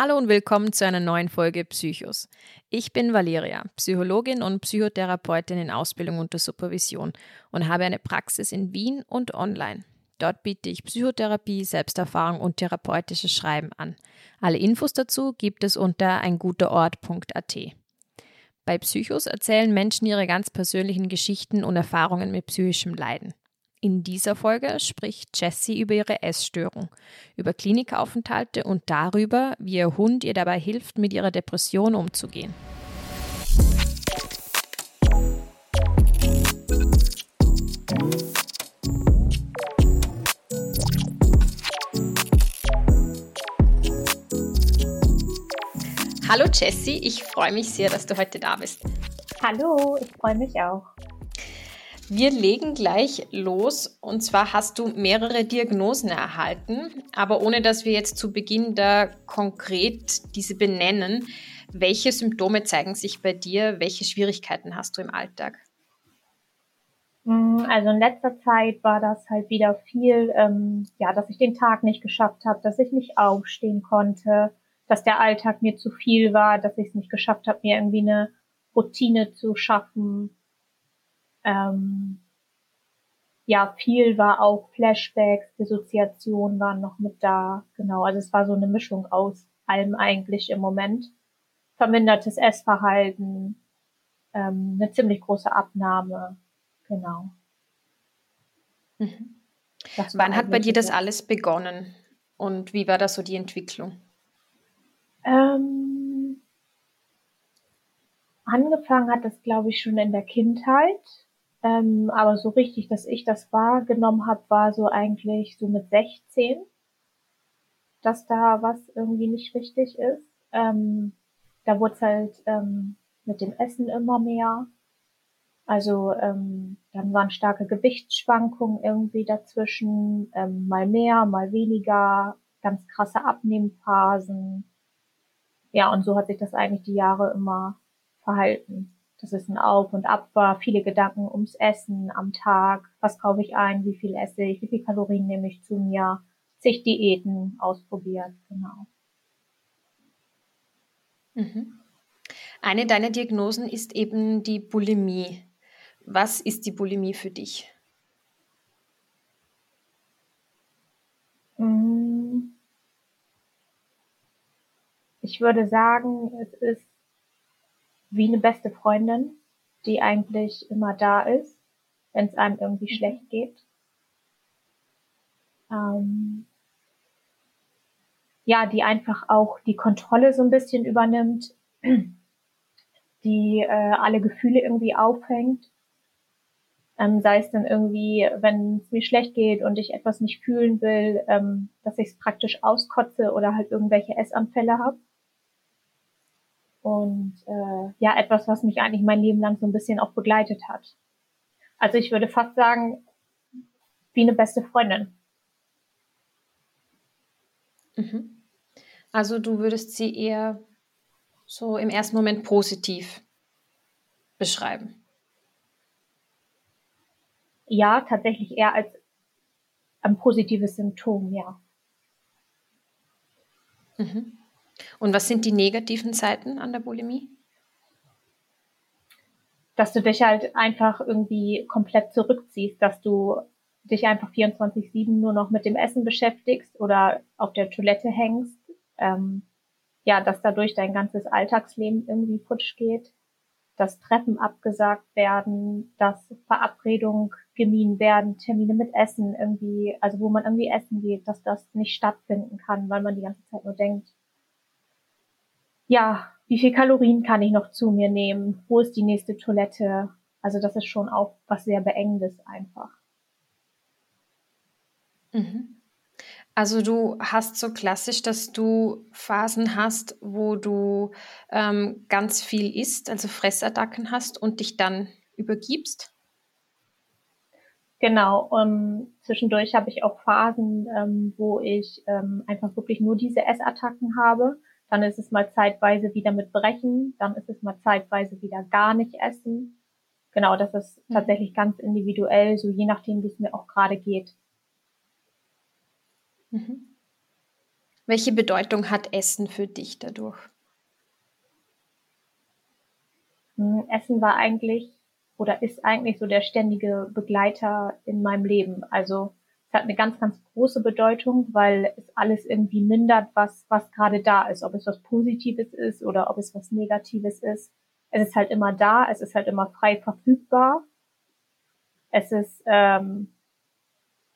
Hallo und willkommen zu einer neuen Folge Psychos. Ich bin Valeria, Psychologin und Psychotherapeutin in Ausbildung unter Supervision und habe eine Praxis in Wien und online. Dort biete ich Psychotherapie, Selbsterfahrung und therapeutisches Schreiben an. Alle Infos dazu gibt es unter einguterort.at. Bei Psychos erzählen Menschen ihre ganz persönlichen Geschichten und Erfahrungen mit psychischem Leiden. In dieser Folge spricht Jessie über ihre Essstörung, über Klinikaufenthalte und darüber, wie ihr Hund ihr dabei hilft, mit ihrer Depression umzugehen. Hallo Jessie, ich freue mich sehr, dass du heute da bist. Hallo, ich freue mich auch. Wir legen gleich los. Und zwar hast du mehrere Diagnosen erhalten, aber ohne dass wir jetzt zu Beginn da konkret diese benennen. Welche Symptome zeigen sich bei dir? Welche Schwierigkeiten hast du im Alltag? Mm, also in letzter Zeit war das halt wieder viel, ähm, ja, dass ich den Tag nicht geschafft habe, dass ich nicht aufstehen konnte, dass der Alltag mir zu viel war, dass ich es nicht geschafft habe, mir irgendwie eine Routine zu schaffen, ähm, ja, viel war auch Flashbacks, Dissoziation waren noch mit da. Genau, also es war so eine Mischung aus allem eigentlich im Moment. Vermindertes Essverhalten, ähm, eine ziemlich große Abnahme. Genau. Mhm. Wann hat bei dir das alles begonnen und wie war da so die Entwicklung? Ähm, angefangen hat das, glaube ich, schon in der Kindheit. Ähm, aber so richtig, dass ich das wahrgenommen habe, war so eigentlich so mit 16, dass da was irgendwie nicht richtig ist. Ähm, da wurde es halt ähm, mit dem Essen immer mehr. Also ähm, dann waren starke Gewichtsschwankungen irgendwie dazwischen, ähm, mal mehr, mal weniger, ganz krasse Abnehmphasen. Ja, und so hat sich das eigentlich die Jahre immer verhalten dass es ein Auf und Ab war, viele Gedanken ums Essen am Tag, was kaufe ich ein, wie viel esse ich, wie viel Kalorien nehme ich zu mir, sich Diäten ausprobiert, genau. Mhm. Eine deiner Diagnosen ist eben die Bulimie. Was ist die Bulimie für dich? Mm. Ich würde sagen, es ist wie eine beste Freundin, die eigentlich immer da ist, wenn es einem irgendwie schlecht geht. Ähm, ja, die einfach auch die Kontrolle so ein bisschen übernimmt, die äh, alle Gefühle irgendwie aufhängt. Ähm, sei es dann irgendwie, wenn es mir schlecht geht und ich etwas nicht fühlen will, ähm, dass ich es praktisch auskotze oder halt irgendwelche Essanfälle habe. Und äh, ja, etwas, was mich eigentlich mein Leben lang so ein bisschen auch begleitet hat. Also ich würde fast sagen, wie eine beste Freundin. Mhm. Also du würdest sie eher so im ersten Moment positiv beschreiben. Ja, tatsächlich eher als ein positives Symptom, ja. Mhm. Und was sind die negativen Seiten an der Bulimie? Dass du dich halt einfach irgendwie komplett zurückziehst, dass du dich einfach 24-7 nur noch mit dem Essen beschäftigst oder auf der Toilette hängst. Ähm, ja, dass dadurch dein ganzes Alltagsleben irgendwie futsch geht, dass Treffen abgesagt werden, dass Verabredungen gemieden werden, Termine mit Essen irgendwie, also wo man irgendwie essen geht, dass das nicht stattfinden kann, weil man die ganze Zeit nur denkt, ja, wie viel Kalorien kann ich noch zu mir nehmen? Wo ist die nächste Toilette? Also das ist schon auch was sehr Beengendes einfach. Mhm. Also du hast so klassisch, dass du Phasen hast, wo du ähm, ganz viel isst, also Fressattacken hast und dich dann übergibst? Genau, ähm, zwischendurch habe ich auch Phasen, ähm, wo ich ähm, einfach wirklich nur diese Essattacken habe dann ist es mal zeitweise wieder mit Brechen, dann ist es mal zeitweise wieder gar nicht essen. Genau, das ist mhm. tatsächlich ganz individuell, so je nachdem, wie es mir auch gerade geht. Mhm. Welche Bedeutung hat Essen für dich dadurch? Hm, Essen war eigentlich oder ist eigentlich so der ständige Begleiter in meinem Leben. Also es hat eine ganz, ganz große Bedeutung, weil es alles irgendwie mindert, was, was gerade da ist. Ob es was Positives ist oder ob es was Negatives ist. Es ist halt immer da, es ist halt immer frei verfügbar. Es ist ähm,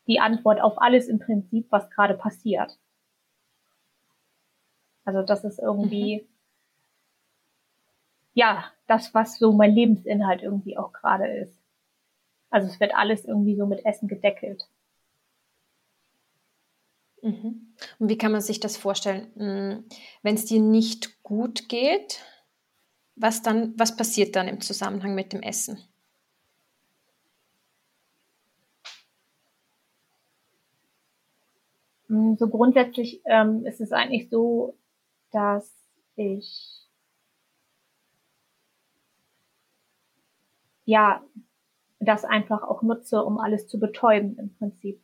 die Antwort auf alles im Prinzip, was gerade passiert. Also das ist irgendwie, mhm. ja, das, was so mein Lebensinhalt irgendwie auch gerade ist. Also es wird alles irgendwie so mit Essen gedeckelt. Mhm. Und wie kann man sich das vorstellen? Hm, Wenn es dir nicht gut geht, was dann, was passiert dann im Zusammenhang mit dem Essen? Hm, so grundsätzlich ähm, ist es eigentlich so, dass ich ja das einfach auch nutze, um alles zu betäuben im Prinzip.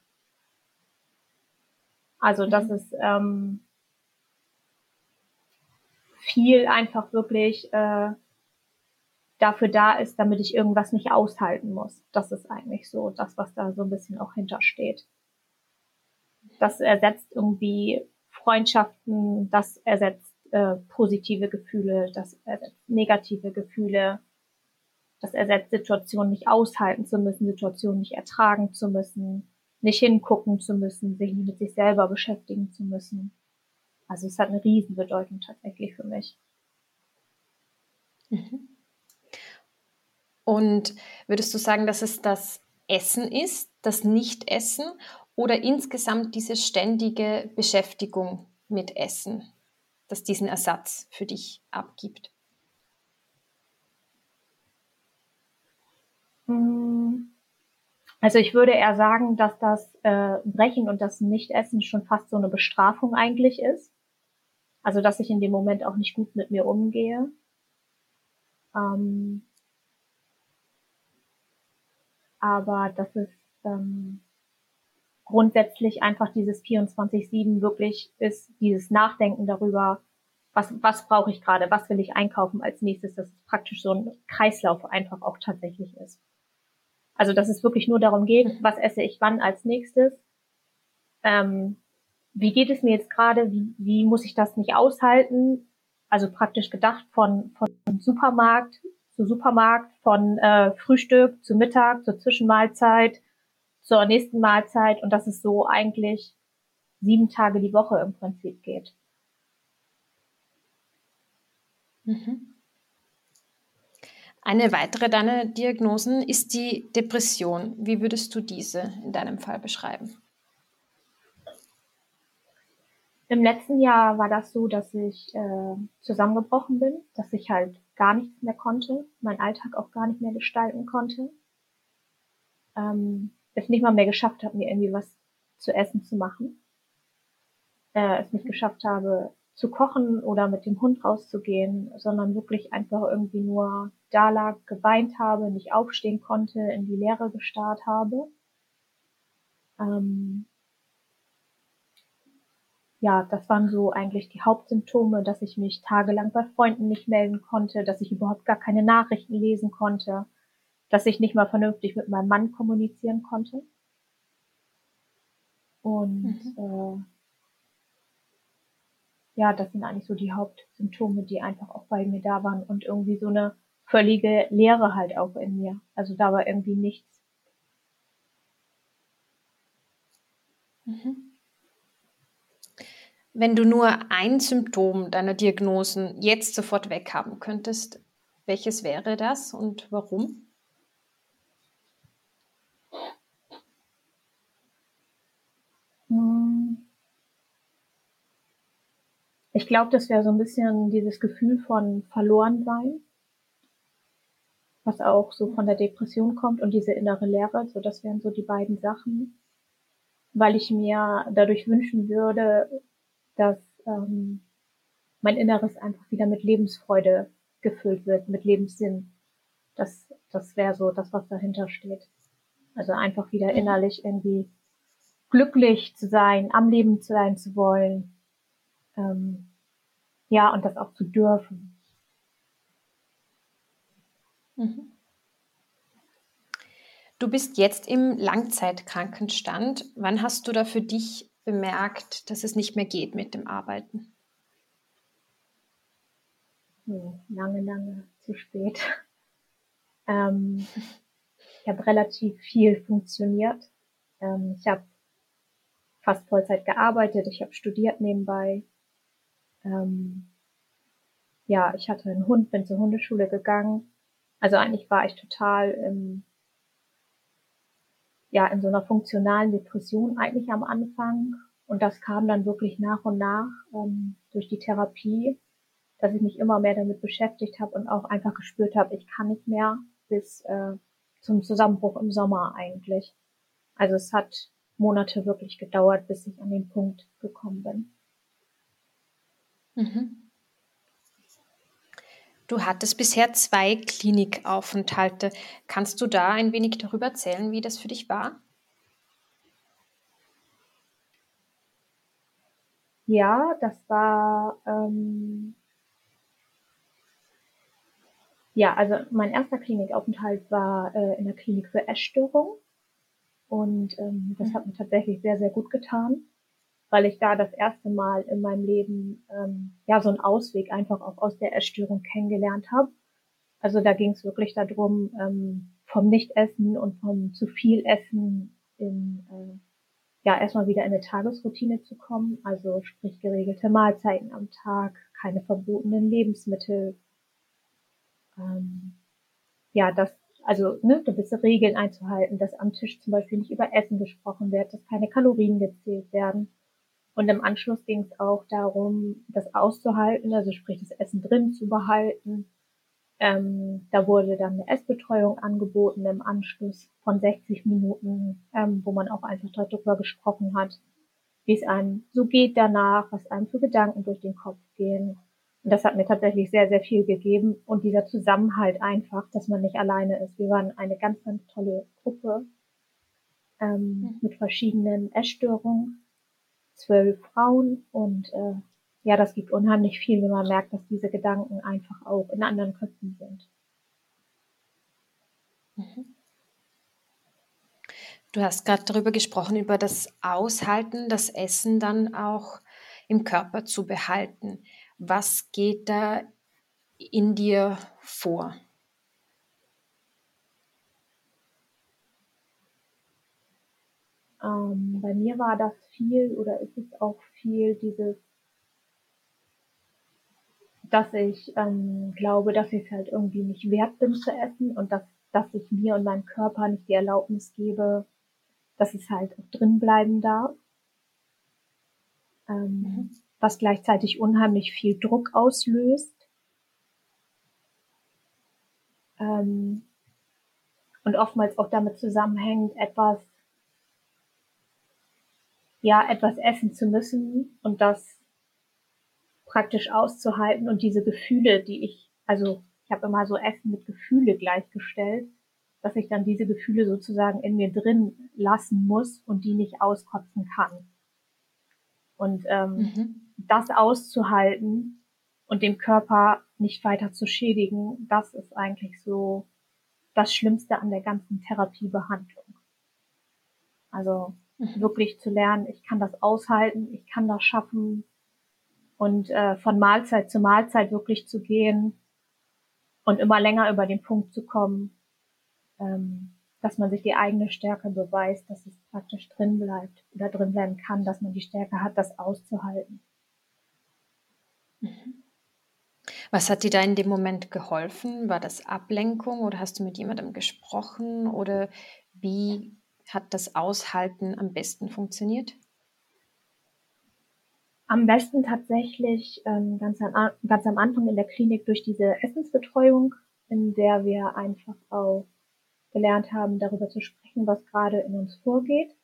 Also dass mhm. es ähm, viel einfach wirklich äh, dafür da ist, damit ich irgendwas nicht aushalten muss. Das ist eigentlich so das, was da so ein bisschen auch hintersteht. Das ersetzt irgendwie Freundschaften, das ersetzt äh, positive Gefühle, das ersetzt negative Gefühle, das ersetzt Situationen nicht aushalten zu müssen, Situationen nicht ertragen zu müssen, nicht hingucken zu müssen, sich nicht mit sich selber beschäftigen zu müssen. Also es hat eine Riesenbedeutung tatsächlich für mich. Mhm. Und würdest du sagen, dass es das Essen ist, das Nicht-Essen oder insgesamt diese ständige Beschäftigung mit Essen, das diesen Ersatz für dich abgibt? Mm. Also ich würde eher sagen, dass das äh, Brechen und das Nichtessen schon fast so eine Bestrafung eigentlich ist. Also dass ich in dem Moment auch nicht gut mit mir umgehe. Ähm, aber dass es ähm, grundsätzlich einfach dieses 24-7 wirklich ist, dieses Nachdenken darüber, was, was brauche ich gerade, was will ich einkaufen als nächstes, dass es praktisch so ein Kreislauf einfach auch tatsächlich ist. Also dass es wirklich nur darum geht, was esse ich wann als nächstes. Ähm, wie geht es mir jetzt gerade? Wie, wie muss ich das nicht aushalten? Also praktisch gedacht von, von Supermarkt zu Supermarkt, von äh, Frühstück zu Mittag, zur Zwischenmahlzeit, zur nächsten Mahlzeit und dass es so eigentlich sieben Tage die Woche im Prinzip geht. Mhm. Eine weitere deiner Diagnosen ist die Depression. Wie würdest du diese in deinem Fall beschreiben? Im letzten Jahr war das so, dass ich äh, zusammengebrochen bin, dass ich halt gar nichts mehr konnte, meinen Alltag auch gar nicht mehr gestalten konnte. Ähm, es nicht mal mehr geschafft habe, mir irgendwie was zu essen zu machen. Äh, es nicht geschafft habe, zu kochen oder mit dem Hund rauszugehen, sondern wirklich einfach irgendwie nur da lag, geweint habe, nicht aufstehen konnte, in die Leere gestarrt habe. Ähm ja, das waren so eigentlich die Hauptsymptome, dass ich mich tagelang bei Freunden nicht melden konnte, dass ich überhaupt gar keine Nachrichten lesen konnte, dass ich nicht mal vernünftig mit meinem Mann kommunizieren konnte. Und mhm. äh, ja, das sind eigentlich so die Hauptsymptome, die einfach auch bei mir da waren und irgendwie so eine völlige Leere halt auch in mir. Also da war irgendwie nichts. Mhm. Wenn du nur ein Symptom deiner Diagnosen jetzt sofort weghaben könntest, welches wäre das und warum? Glaube, das wäre so ein bisschen dieses Gefühl von Verlorensein, was auch so von der Depression kommt und diese innere Leere. So, das wären so die beiden Sachen, weil ich mir dadurch wünschen würde, dass ähm, mein Inneres einfach wieder mit Lebensfreude gefüllt wird, mit Lebenssinn. Das, das wäre so das, was dahinter steht. Also einfach wieder innerlich irgendwie glücklich zu sein, am Leben sein zu wollen, Ähm, ja, und das auch zu dürfen. Mhm. Du bist jetzt im Langzeitkrankenstand. Wann hast du da für dich bemerkt, dass es nicht mehr geht mit dem Arbeiten? Lange, lange zu spät. Ähm, ich habe relativ viel funktioniert. Ähm, ich habe fast Vollzeit gearbeitet, ich habe studiert nebenbei. Ähm, ja, ich hatte einen Hund, bin zur Hundeschule gegangen. Also eigentlich war ich total im, ja, in so einer funktionalen Depression eigentlich am Anfang. Und das kam dann wirklich nach und nach ähm, durch die Therapie, dass ich mich immer mehr damit beschäftigt habe und auch einfach gespürt habe, ich kann nicht mehr bis äh, zum Zusammenbruch im Sommer eigentlich. Also es hat Monate wirklich gedauert, bis ich an den Punkt gekommen bin. Mhm. Du hattest bisher zwei Klinikaufenthalte. Kannst du da ein wenig darüber erzählen, wie das für dich war? Ja, das war ähm, ja, also mein erster Klinikaufenthalt war äh, in der Klinik für Essstörung und ähm, das mhm. hat mir tatsächlich sehr, sehr gut getan, weil ich da das erste Mal in meinem Leben ähm, ja so einen Ausweg einfach auch aus der Essstörung kennengelernt habe. Also da ging es wirklich darum, ähm, vom Nichtessen und vom zu viel Essen in äh, ja erstmal wieder in eine Tagesroutine zu kommen, also sprich geregelte Mahlzeiten am Tag, keine verbotenen Lebensmittel, ähm, ja, das, also ne, gewisse Regeln einzuhalten, dass am Tisch zum Beispiel nicht über Essen gesprochen wird, dass keine Kalorien gezählt werden. Und im Anschluss ging es auch darum, das auszuhalten, also sprich das Essen drin zu behalten. Ähm, da wurde dann eine Essbetreuung angeboten im Anschluss von 60 Minuten, ähm, wo man auch einfach darüber gesprochen hat, wie es einem so geht danach, was einem für Gedanken durch den Kopf gehen, und das hat mir tatsächlich sehr, sehr viel gegeben. Und dieser Zusammenhalt einfach, dass man nicht alleine ist. Wir waren eine ganz, ganz tolle Gruppe ähm, mhm. mit verschiedenen Essstörungen, zwölf Frauen. Und äh, ja, das gibt unheimlich viel, wenn man merkt, dass diese Gedanken einfach auch in anderen Köpfen sind. Mhm. Du hast gerade darüber gesprochen, über das Aushalten, das Essen dann auch im Körper zu behalten. Was geht da in dir vor? Ähm, bei mir war das viel oder ist es auch viel dieses, dass ich ähm, glaube, dass ich es halt irgendwie nicht wert bin zu essen und dass, dass ich mir und meinem Körper nicht die Erlaubnis gebe, dass es halt auch drin bleiben darf. Ähm, mhm was gleichzeitig unheimlich viel Druck auslöst. Ähm, und oftmals auch damit zusammenhängt, etwas, ja, etwas essen zu müssen und das praktisch auszuhalten und diese Gefühle, die ich, also ich habe immer so Essen mit Gefühle gleichgestellt, dass ich dann diese Gefühle sozusagen in mir drin lassen muss und die nicht auskotzen kann. Und ähm, mhm das auszuhalten und dem Körper nicht weiter zu schädigen, das ist eigentlich so das Schlimmste an der ganzen Therapiebehandlung. Also. Wirklich zu lernen, ich kann das aushalten, ich kann das schaffen und äh, von Mahlzeit zu Mahlzeit wirklich zu gehen und immer länger über den Punkt zu kommen, ähm, dass man sich die eigene Stärke beweist, dass es praktisch drin bleibt oder drin bleiben kann, dass man die Stärke hat, das auszuhalten. Mhm. Was hat dir da in dem Moment geholfen? War das Ablenkung oder hast du mit jemandem gesprochen oder wie hat das Aushalten am besten funktioniert? Am besten tatsächlich ähm, ganz, am, ganz am Anfang in der Klinik durch diese Essensbetreuung, in der wir einfach auch gelernt haben, darüber zu sprechen, was gerade in uns vorgeht.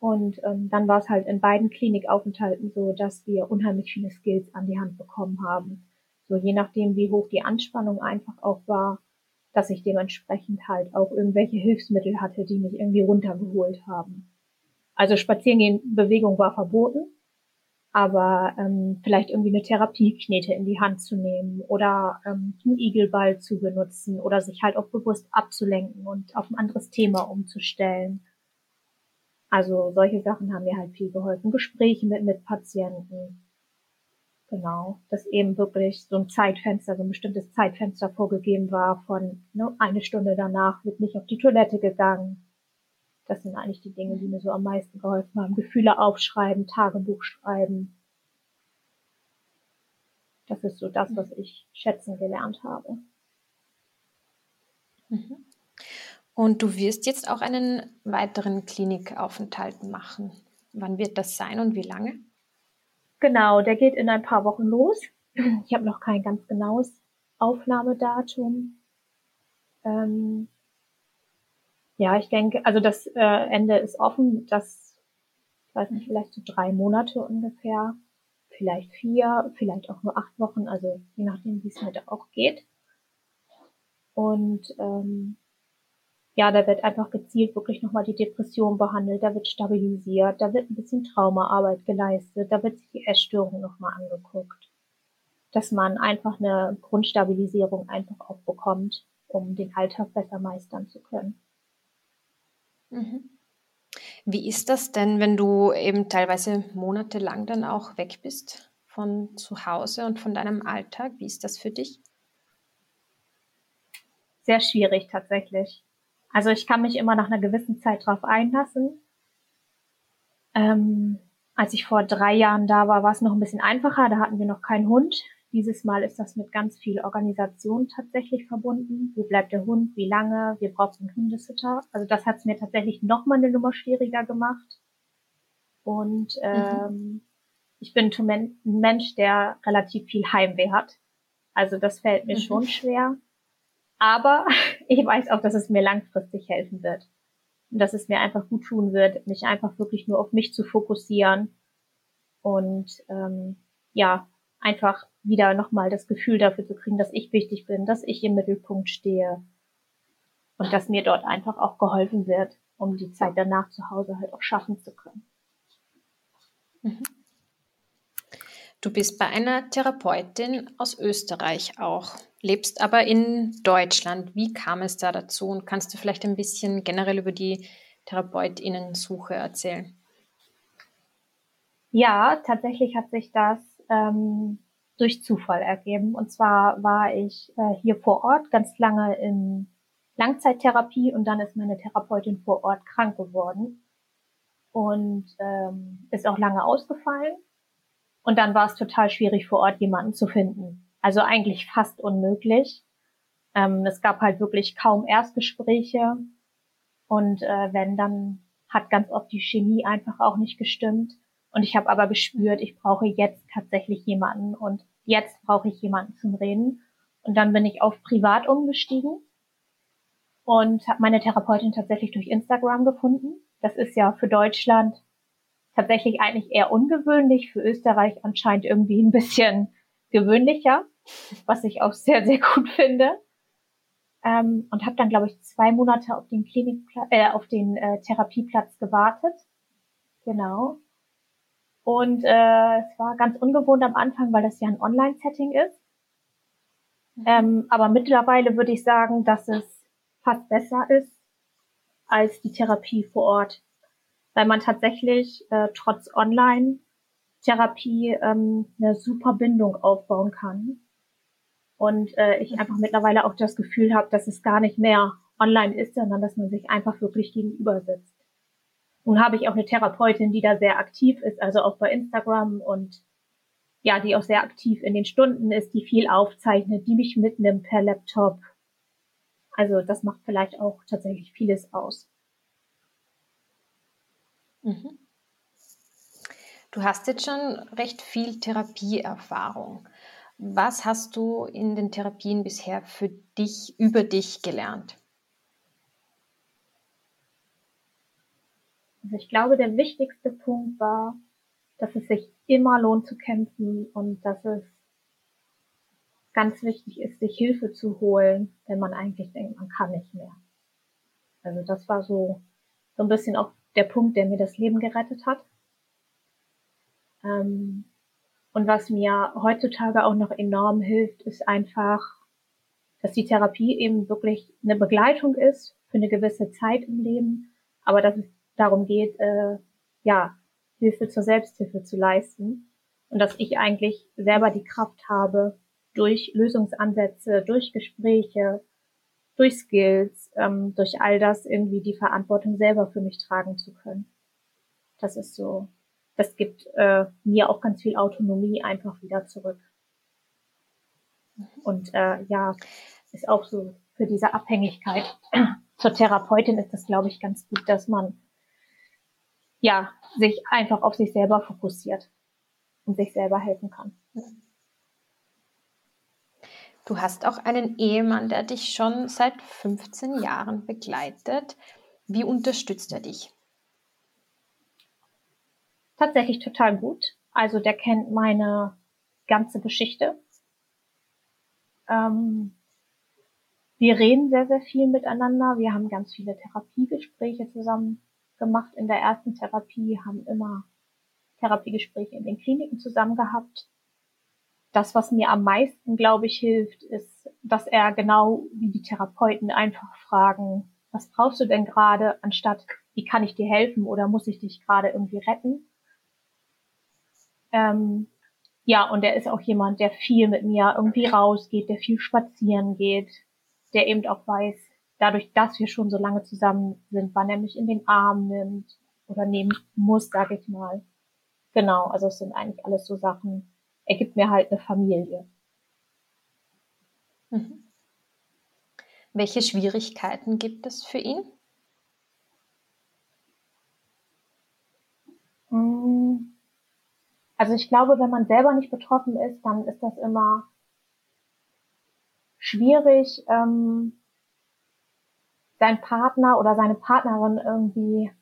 Und ähm, dann war es halt in beiden Klinikaufenthalten so, dass wir unheimlich viele Skills an die Hand bekommen haben. So je nachdem, wie hoch die Anspannung einfach auch war, dass ich dementsprechend halt auch irgendwelche Hilfsmittel hatte, die mich irgendwie runtergeholt haben. Also Spazierengehen, Bewegung war verboten. aber ähm, vielleicht irgendwie eine Therapieknete in die Hand zu nehmen oder ähm, einen Igelball zu benutzen oder sich halt auch bewusst abzulenken und auf ein anderes Thema umzustellen. Also solche Sachen haben mir halt viel geholfen. Gespräche mit Mitpatienten. Genau, dass eben wirklich so ein Zeitfenster, so ein bestimmtes Zeitfenster vorgegeben war von ne, eine Stunde danach wird nicht auf die Toilette gegangen das sind eigentlich die Dinge, die mir so am meisten geholfen haben. Gefühle aufschreiben, Tagebuch schreiben. Das ist so das, was ich schätzen gelernt habe. Mhm. Und du wirst jetzt auch einen weiteren Klinikaufenthalt machen. Wann wird das sein und wie lange? Genau, der geht in ein paar Wochen los. Ich habe noch kein ganz genaues Aufnahmedatum. Ähm, ja, ich denke, also das äh, Ende ist offen, das, ich weiß nicht, vielleicht so drei Monate ungefähr, vielleicht vier, vielleicht auch nur acht Wochen, also je nachdem, wie es mir da auch geht. Und ähm, ja, da wird einfach gezielt wirklich nochmal die Depression behandelt, da wird stabilisiert, da wird ein bisschen Traumaarbeit geleistet, da wird sich die Essstörung nochmal angeguckt. Dass man einfach eine Grundstabilisierung einfach auch bekommt, um den Alltag besser meistern zu können. Mhm. Wie ist das denn, wenn du eben teilweise monatelang dann auch weg bist von zu Hause und von deinem Alltag? Wie ist das für dich? Sehr schwierig tatsächlich. Also ich kann mich immer nach einer gewissen Zeit drauf einlassen. Ähm, als ich vor drei Jahren da war, war es noch ein bisschen einfacher. Da hatten wir noch keinen Hund. Dieses Mal ist das mit ganz viel Organisation tatsächlich verbunden. Wo bleibt der Hund? Wie lange? Wir brauchen einen Hundesitter. Also das hat es mir tatsächlich noch mal eine Nummer schwieriger gemacht. Und ähm, mhm. ich bin ein Mensch, der relativ viel Heimweh hat. Also das fällt mir mhm. schon schwer. Aber ich weiß auch, dass es mir langfristig helfen wird. Und dass es mir einfach gut tun wird, mich einfach wirklich nur auf mich zu fokussieren. Und ähm, ja, einfach wieder nochmal das Gefühl dafür zu kriegen, dass ich wichtig bin, dass ich im Mittelpunkt stehe und dass mir dort einfach auch geholfen wird, um die Zeit danach zu Hause halt auch schaffen zu können. Mhm. Du bist bei einer Therapeutin aus Österreich auch, lebst aber in Deutschland. Wie kam es da dazu und kannst du vielleicht ein bisschen generell über die Therapeutinnensuche erzählen? Ja, tatsächlich hat sich das ähm, durch Zufall ergeben. Und zwar war ich äh, hier vor Ort ganz lange in Langzeittherapie und dann ist meine Therapeutin vor Ort krank geworden und ähm, ist auch lange ausgefallen. Und dann war es total schwierig vor Ort jemanden zu finden. Also eigentlich fast unmöglich. Ähm, es gab halt wirklich kaum Erstgespräche und äh, wenn dann hat ganz oft die Chemie einfach auch nicht gestimmt. Und ich habe aber gespürt, ich brauche jetzt tatsächlich jemanden und jetzt brauche ich jemanden zum Reden. Und dann bin ich auf privat umgestiegen und habe meine Therapeutin tatsächlich durch Instagram gefunden. Das ist ja für Deutschland tatsächlich eigentlich eher ungewöhnlich, für Österreich anscheinend irgendwie ein bisschen gewöhnlicher, was ich auch sehr, sehr gut finde. Ähm, und habe dann, glaube ich, zwei Monate auf den Klinikplatz, äh, auf den äh, Therapieplatz gewartet. Genau. Und äh, es war ganz ungewohnt am Anfang, weil das ja ein Online-Setting ist. Mhm. Ähm, aber mittlerweile würde ich sagen, dass es fast besser ist als die Therapie vor Ort, weil man tatsächlich äh, trotz Online-Therapie ähm, eine super Bindung aufbauen kann. Und äh, ich einfach mittlerweile auch das Gefühl habe, dass es gar nicht mehr online ist, sondern dass man sich einfach wirklich gegenüber sitzt. Nun habe ich auch eine Therapeutin, die da sehr aktiv ist, also auch bei Instagram und ja, die auch sehr aktiv in den Stunden ist, die viel aufzeichnet, die mich mitnimmt per Laptop. Also das macht vielleicht auch tatsächlich vieles aus. Mhm. Du hast jetzt schon recht viel Therapieerfahrung. Was hast du in den Therapien bisher für dich, über dich gelernt? Also ich glaube, der wichtigste Punkt war, dass es sich immer lohnt zu kämpfen und dass es ganz wichtig ist, sich Hilfe zu holen, wenn man eigentlich denkt, man kann nicht mehr. Also das war so, so ein bisschen auch der Punkt, der mir das Leben gerettet hat. Ähm, und was mir heutzutage auch noch enorm hilft, ist einfach, dass die Therapie eben wirklich eine Begleitung ist für eine gewisse Zeit im Leben, aber dass es darum geht, äh, ja, Hilfe zur Selbsthilfe zu leisten und dass ich eigentlich selber die Kraft habe, durch Lösungsansätze, durch Gespräche, durch Skills, ähm, durch all das irgendwie die Verantwortung selber für mich tragen zu können. Das ist so, das gibt äh, mir auch ganz viel Autonomie einfach wieder zurück. Und äh, ja, ist auch so für diese Abhängigkeit zur Therapeutin ist das, glaube ich, ganz gut, dass man ja sich einfach auf sich selber fokussiert und sich selber helfen kann. Du hast auch einen Ehemann, der dich schon seit 15 Jahren begleitet. Wie unterstützt er dich? Tatsächlich total gut. Also der kennt meine ganze Geschichte. Ähm, wir reden sehr, sehr viel miteinander. Wir haben ganz viele Therapiegespräche zusammen gemacht in der ersten Therapie, haben immer Therapiegespräche in den Kliniken zusammen gehabt das, was mir am meisten, glaube ich, hilft, ist, dass er genau wie die Therapeuten einfach fragen, was brauchst du denn gerade, anstatt wie kann ich dir helfen oder muss ich dich gerade irgendwie retten? Ähm, ja, und er ist auch jemand, der viel mit mir irgendwie rausgeht, der viel spazieren geht, der eben auch weiß, dadurch, dass wir schon so lange zusammen sind, wann er mich in den Arm nimmt oder nehmen muss, sage ich mal. Genau, also es sind eigentlich alles so Sachen, er gibt mir halt eine Familie. Mhm. Welche Schwierigkeiten gibt es für ihn? Also ich glaube, wenn man selber nicht betroffen ist, dann ist das immer schwierig, ähm, seinen Partner oder seine Partnerin irgendwie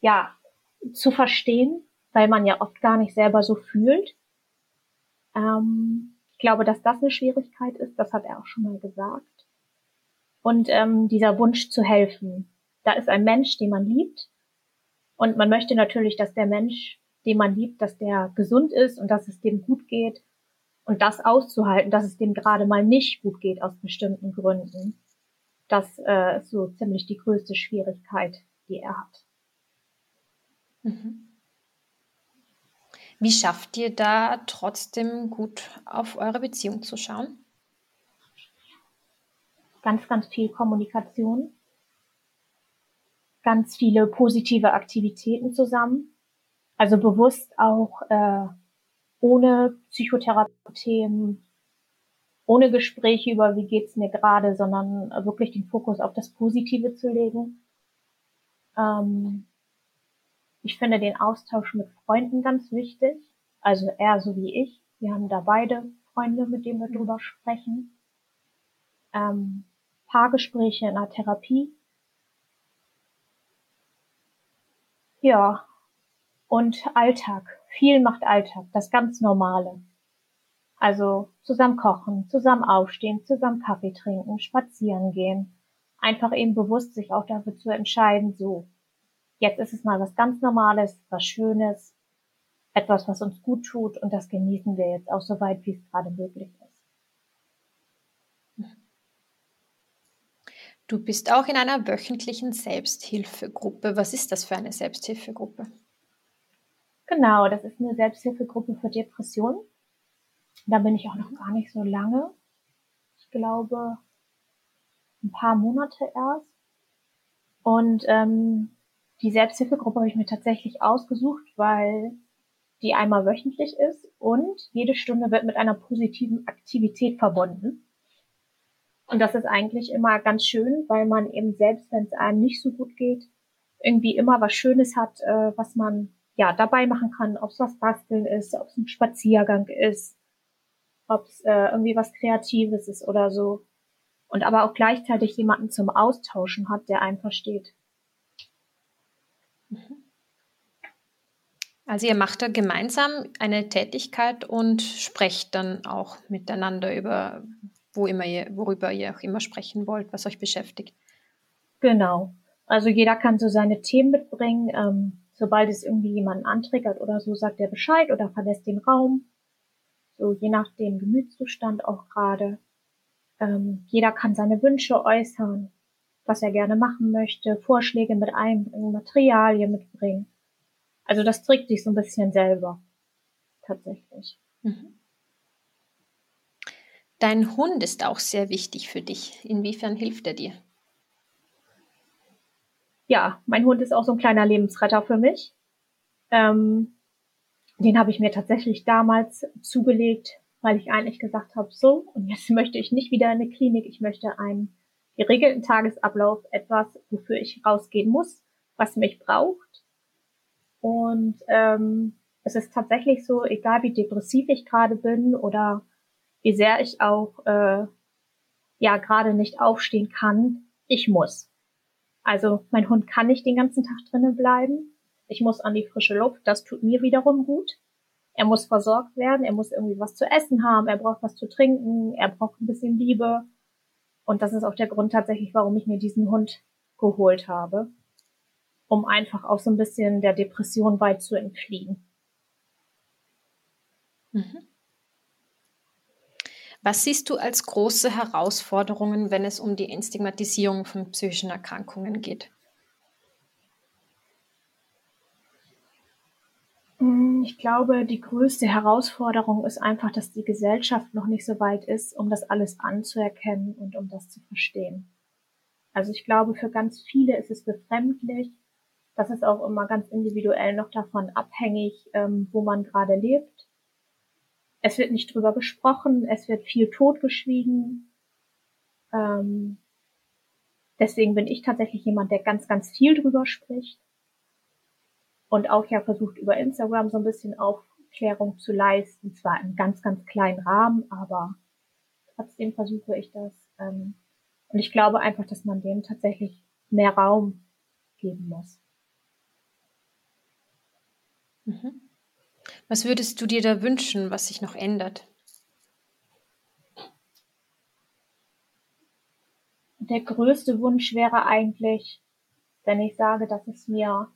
ja zu verstehen, weil man ja oft gar nicht selber so fühlt. Ähm, ich glaube, dass das eine Schwierigkeit ist, das hat er auch schon mal gesagt. Und ähm, dieser Wunsch zu helfen. Da ist ein Mensch, den man liebt. Und man möchte natürlich, dass der Mensch, den man liebt, dass der gesund ist und dass es dem gut geht. Und das auszuhalten, dass es dem gerade mal nicht gut geht aus bestimmten Gründen. Das äh, ist so ziemlich die größte Schwierigkeit, die er hat. Mhm. Wie schafft ihr da trotzdem gut auf eure Beziehung zu schauen? Ganz, ganz viel Kommunikation, ganz viele positive Aktivitäten zusammen. Also bewusst auch äh, ohne Psychotherapie-Themen, ohne Gespräche über wie geht's mir gerade, sondern wirklich den Fokus auf das Positive zu legen. Ähm, ich finde den Austausch mit Freunden ganz wichtig. Also er so wie ich. Wir haben da beide Freunde, mit denen wir mhm. drüber sprechen. Ähm, Paargespräche in der Therapie. Ja. Und Alltag. Viel macht Alltag. Das ganz Normale. Also zusammen kochen, zusammen aufstehen, zusammen Kaffee trinken, spazieren gehen. Einfach eben bewusst sich auch dafür zu entscheiden, so, Jetzt ist es mal was ganz Normales, was Schönes, etwas, was uns gut tut und das genießen wir jetzt auch so weit, wie es gerade möglich ist. Du bist auch in einer wöchentlichen Selbsthilfegruppe. Was ist das für eine Selbsthilfegruppe? Genau, das ist eine Selbsthilfegruppe für Depressionen. Da bin ich auch noch gar nicht so lange. Ich glaube, ein paar Monate erst. Und ähm, die Selbsthilfegruppe habe ich mir tatsächlich ausgesucht, weil die einmal wöchentlich ist und jede Stunde wird mit einer positiven Aktivität verbunden. Und das ist eigentlich immer ganz schön, weil man eben selbst, wenn es einem nicht so gut geht, irgendwie immer was Schönes hat, äh, was man ja dabei machen kann, ob es was basteln ist, ob es ein Spaziergang ist, ob es äh, irgendwie was Kreatives ist oder so. Und aber auch gleichzeitig jemanden zum Austauschen hat, der einen versteht. Also ihr macht da gemeinsam eine Tätigkeit und sprecht dann auch miteinander über wo immer ihr, worüber ihr auch immer sprechen wollt, was euch beschäftigt. Genau. Also jeder kann so seine Themen mitbringen. Ähm, sobald es irgendwie jemanden antriggert oder so, sagt er Bescheid oder verlässt den Raum. So je nach dem Gemütszustand auch gerade. Ähm, jeder kann seine Wünsche äußern, was er gerne machen möchte, Vorschläge mit einbringen, Materialien mitbringen. Also das trägt sich so ein bisschen selber. Tatsächlich. Mhm. Dein Hund ist auch sehr wichtig für dich. Inwiefern hilft er dir? Ja, mein Hund ist auch so ein kleiner Lebensretter für mich. Ähm, den habe ich mir tatsächlich damals zugelegt, weil ich eigentlich gesagt habe, so, und jetzt möchte ich nicht wieder in eine Klinik, ich möchte einen geregelten Tagesablauf, etwas, wofür ich rausgehen muss, was mich braucht. Und ähm, es ist tatsächlich so, egal wie depressiv ich gerade bin oder wie sehr ich auch äh, ja gerade nicht aufstehen kann, ich muss. Also mein Hund kann nicht den ganzen Tag drinnen bleiben. Ich muss an die frische Luft, das tut mir wiederum gut. Er muss versorgt werden, er muss irgendwie was zu essen haben, er braucht was zu trinken, er braucht ein bisschen Liebe. Und das ist auch der Grund tatsächlich, warum ich mir diesen Hund geholt habe, um einfach auch so ein bisschen der Depression weit zu entfliehen. Mhm. Was siehst du als große Herausforderungen, wenn es um die Entstigmatisierung von psychischen Erkrankungen geht? Mm, ich glaube, die größte Herausforderung ist einfach, dass die Gesellschaft noch nicht so weit ist, um das alles anzuerkennen und um das zu verstehen. Also ich glaube, für ganz viele ist es befremdlich. Das ist auch immer ganz individuell noch davon abhängig, ähm, wo man gerade lebt es wird nicht drüber gesprochen, es wird viel totgeschwiegen. Ähm, deswegen bin ich tatsächlich jemand, der ganz, ganz viel drüber spricht. Und auch ja versucht über Instagram so ein bisschen Aufklärung zu leisten. Zwar in ganz, ganz kleinen Rahmen, aber trotzdem versuche ich das. Ähm, und ich glaube einfach, dass man dem tatsächlich mehr Raum geben muss. Mhm. Was würdest du dir da wünschen, was sich noch ändert? Der größte Wunsch wäre eigentlich, wenn ich sage, dass es mir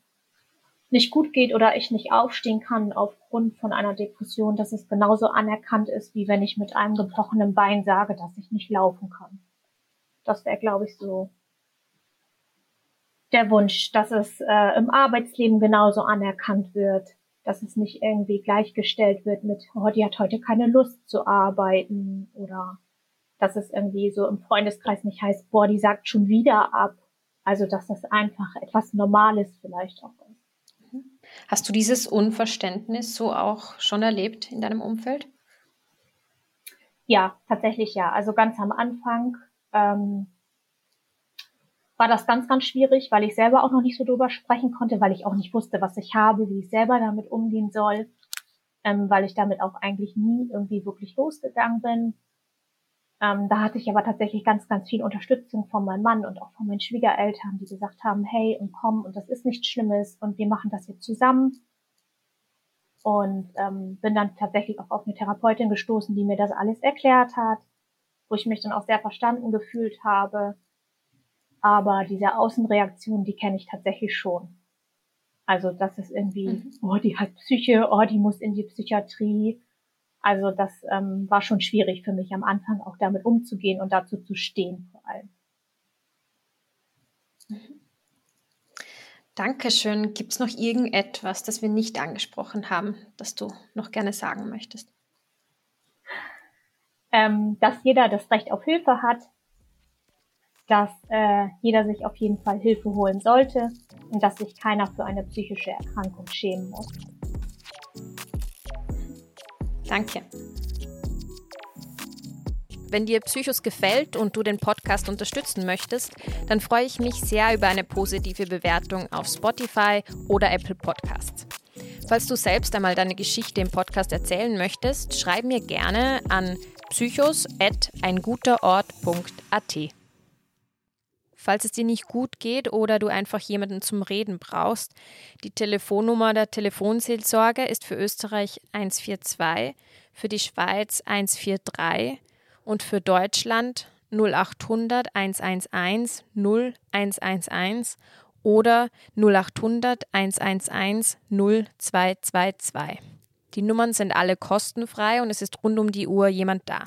nicht gut geht oder ich nicht aufstehen kann aufgrund von einer Depression, dass es genauso anerkannt ist, wie wenn ich mit einem gebrochenen Bein sage, dass ich nicht laufen kann. Das wäre, glaube ich, so der Wunsch, dass es äh, im Arbeitsleben genauso anerkannt wird, dass es nicht irgendwie gleichgestellt wird mit, oh, die hat heute keine Lust zu arbeiten oder dass es irgendwie so im Freundeskreis nicht heißt, boah, die sagt schon wieder ab. Also, dass das einfach etwas Normales vielleicht auch ist. Mhm. Hast du dieses Unverständnis so auch schon erlebt in deinem Umfeld? Ja, tatsächlich ja. Also ganz am Anfang ähm, war das ganz, ganz schwierig, weil ich selber auch noch nicht so drüber sprechen konnte, weil ich auch nicht wusste, was ich habe, wie ich selber damit umgehen soll, ähm, weil ich damit auch eigentlich nie irgendwie wirklich losgegangen bin. Ähm, da hatte ich aber tatsächlich ganz, ganz viel Unterstützung von meinem Mann und auch von meinen Schwiegereltern, die gesagt haben, hey und komm und das ist nichts Schlimmes und wir machen das jetzt zusammen. Und ähm, bin dann tatsächlich auch auf eine Therapeutin gestoßen, die mir das alles erklärt hat, wo ich mich dann auch sehr verstanden gefühlt habe aber diese Außenreaktion, die kenne ich tatsächlich schon. Also das ist irgendwie, mhm. oh, die hat Psyche, oh, die muss in die Psychiatrie. Also das ähm, war schon schwierig für mich am Anfang auch damit umzugehen und dazu zu stehen vor allem. Mhm. Dankeschön. Gibt es noch irgendetwas, das wir nicht angesprochen haben, das du noch gerne sagen möchtest? Ähm, dass jeder das Recht auf Hilfe hat, dass äh, jeder sich auf jeden Fall Hilfe holen sollte und dass sich keiner für eine psychische Erkrankung schämen muss. Danke. Wenn dir Psychos gefällt und du den Podcast unterstützen möchtest, dann freue ich mich sehr über eine positive Bewertung auf Spotify oder Apple Podcasts. Falls du selbst einmal deine Geschichte im Podcast erzählen möchtest, schreib mir gerne an psychos.einguterort.at. Falls es dir nicht gut geht oder du einfach jemanden zum Reden brauchst, die Telefonnummer der Telefonseelsorge ist für Österreich 142, für die Schweiz 143 und für Deutschland 0800 111 0111 oder 0800 111 0222. Die Nummern sind alle kostenfrei und es ist rund um die Uhr jemand da.